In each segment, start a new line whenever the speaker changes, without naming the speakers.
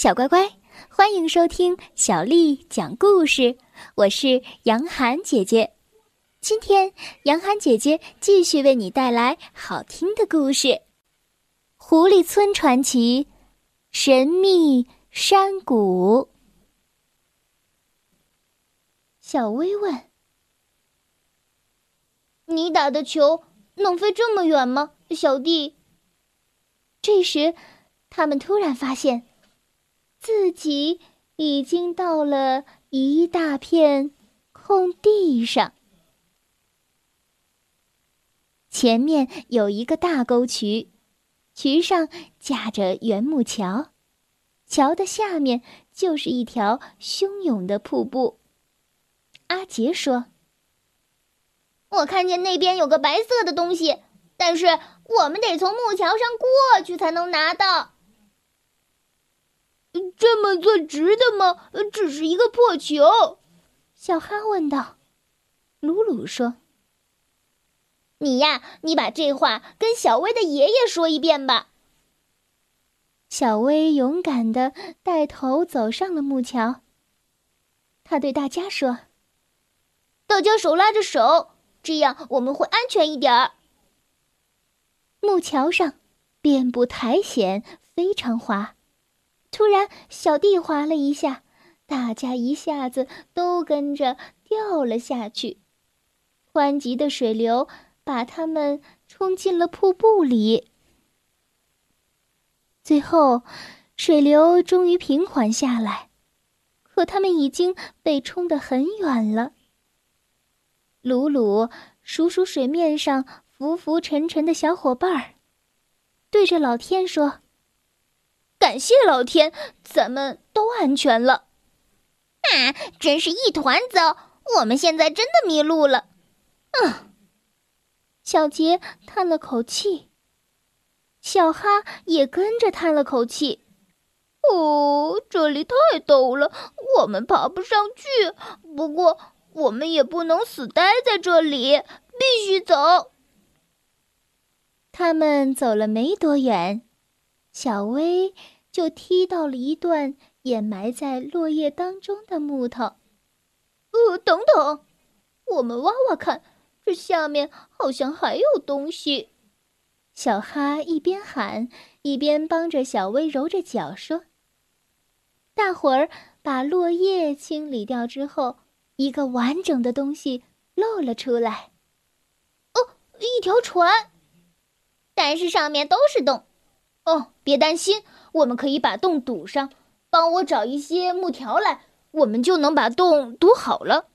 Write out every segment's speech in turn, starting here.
小乖乖，欢迎收听小丽讲故事。我是杨涵姐姐，今天杨涵姐姐继续为你带来好听的故事《狐狸村传奇》神秘山谷。小薇问：“
你打的球能飞这么远吗，小弟？”
这时，他们突然发现。自己已经到了一大片空地上，前面有一个大沟渠，渠上架着圆木桥，桥的下面就是一条汹涌的瀑布。阿杰说：“
我看见那边有个白色的东西，但是我们得从木桥上过去才能拿到。”
这么做值得吗？只是一个破球。
小哈问道。
鲁鲁说：“你呀，你把这话跟小薇的爷爷说一遍吧。”
小薇勇敢的带头走上了木桥。他对大家说：“
大家手拉着手，这样我们会安全一点儿。”
木桥上遍布苔藓，非常滑。突然，小弟滑了一下，大家一下子都跟着掉了下去。湍急的水流把他们冲进了瀑布里。最后，水流终于平缓下来，可他们已经被冲得很远了。鲁鲁数数水面上浮浮沉沉的小伙伴儿，对着老天说。
感谢老天，咱们都安全了。啊，真是一团糟！我们现在真的迷路了。
嗯，小杰叹了口气，小哈也跟着叹了口气。
哦，这里太陡了，我们爬不上去。不过，我们也不能死待在这里，必须走。
他们走了没多远。小薇就踢到了一段掩埋在落叶当中的木头。
呃，等等，我们挖挖看，这下面好像还有东西。
小哈一边喊，一边帮着小薇揉着脚说：“大伙儿把落叶清理掉之后，一个完整的东西露了出来。
哦，一条船，但是上面都是洞。”哦，别担心，我们可以把洞堵上。帮我找一些木条来，我们就能把洞堵好了。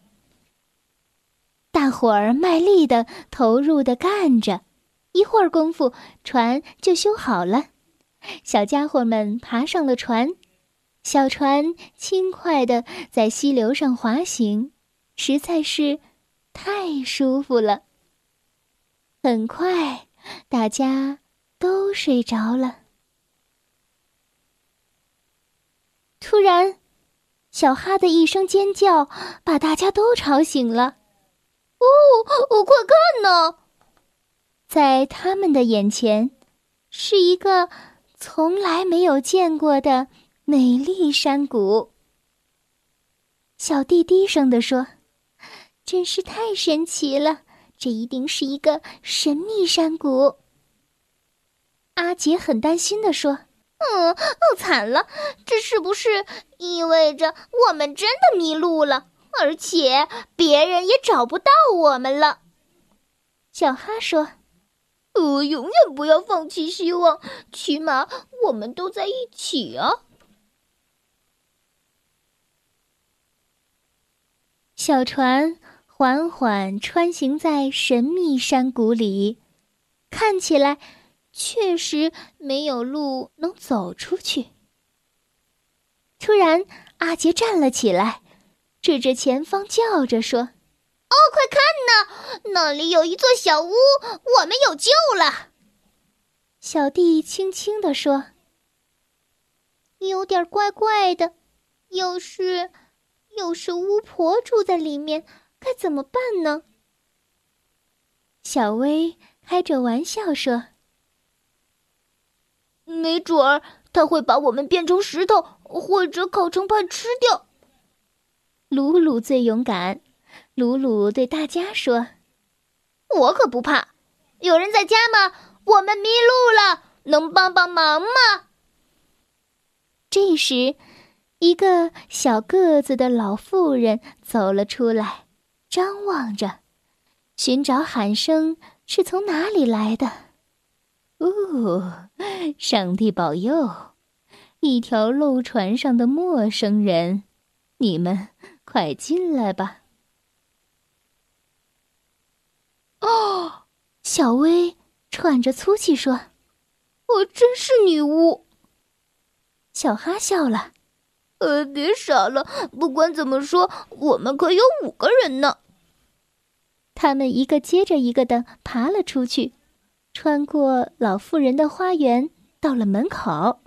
大伙儿卖力的、投入的干着，一会儿功夫，船就修好了。小家伙们爬上了船，小船轻快的在溪流上滑行，实在是太舒服了。很快，大家。都睡着了。突然，小哈的一声尖叫把大家都吵醒了。
哦，哦，快看呢！
在他们的眼前，是一个从来没有见过的美丽山谷。小弟低声的说：“真是太神奇了，这一定是一个神秘山谷。”阿杰很担心的说：“
嗯，哦，惨了！这是不是意味着我们真的迷路了，而且别人也找不到我们了？”
小哈说：“
呃，永远不要放弃希望，起码我们都在一起啊！”
小船缓缓穿行在神秘山谷里，看起来。确实没有路能走出去。突然，阿杰站了起来，指着前方叫着说：“哦，
快看呐，那里有一座小屋，我们有救了！”
小弟轻轻地说：“
有点怪怪的，要是，要是巫婆住在里面，该怎么办呢？”
小薇开着玩笑说。
没准儿它会把我们变成石头，或者烤成派吃掉。
鲁鲁最勇敢，鲁鲁对大家说：“
我可不怕。有人在家吗？我们迷路了，能帮帮忙吗？”
这时，一个小个子的老妇人走了出来，张望着，寻找喊声是从哪里来的。哦，上帝保佑！一条漏船上的陌生人，你们快进来吧。哦，小薇喘着粗气说：“
我真是女巫。”
小哈笑了：“
呃，别傻了，不管怎么说，我们可有五个人呢。”
他们一个接着一个的爬了出去。穿过老妇人的花园，到了门口。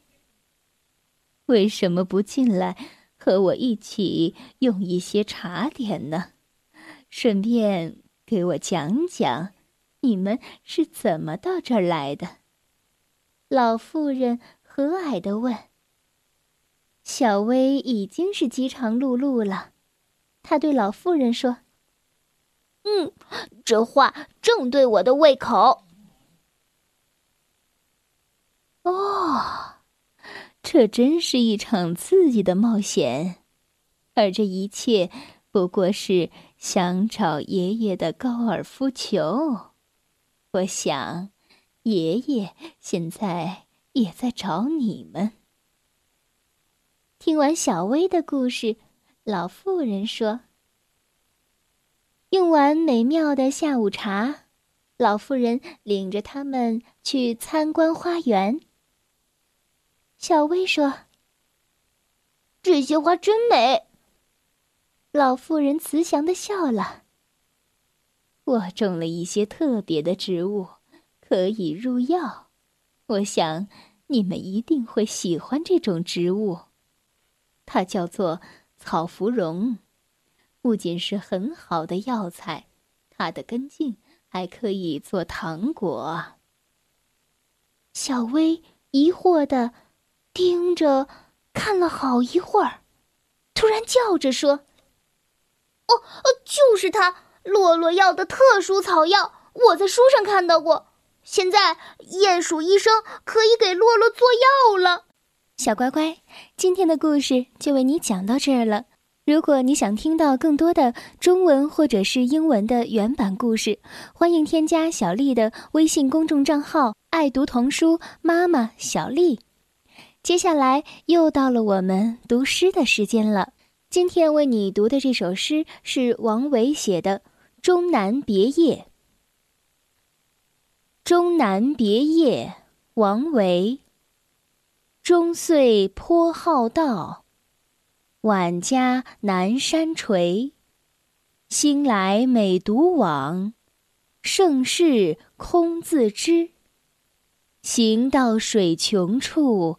为什么不进来和我一起用一些茶点呢？顺便给我讲讲，你们是怎么到这儿来的？老妇人和蔼的问。小薇已经是饥肠辘辘了，她对老妇人说：“
嗯，这话正对我的胃口。”
哦，这真是一场刺激的冒险，而这一切不过是想找爷爷的高尔夫球。我想，爷爷现在也在找你们。听完小薇的故事，老妇人说：“用完美妙的下午茶，老妇人领着他们去参观花园。”小薇说：“
这些花真美。”
老妇人慈祥的笑了。我种了一些特别的植物，可以入药。我想你们一定会喜欢这种植物。它叫做草芙蓉，不仅是很好的药材，它的根茎还可以做糖果。小薇疑惑的。盯着看了好一会儿，突然叫着说：“
哦哦，就是它，洛洛要的特殊草药，我在书上看到过。现在鼹鼠医生可以给洛洛做药了。”
小乖乖，今天的故事就为你讲到这儿了。如果你想听到更多的中文或者是英文的原版故事，欢迎添加小丽的微信公众账号“爱读童书妈妈小丽”。接下来又到了我们读诗的时间了。今天为你读的这首诗是王维写的《终南别业》。《终南别业》王维。终岁颇好道，晚家南山陲。兴来每独往，盛世空自知。行到水穷处。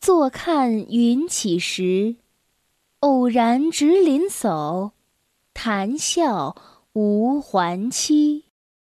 坐看云起时，偶然值林叟，谈笑无还期。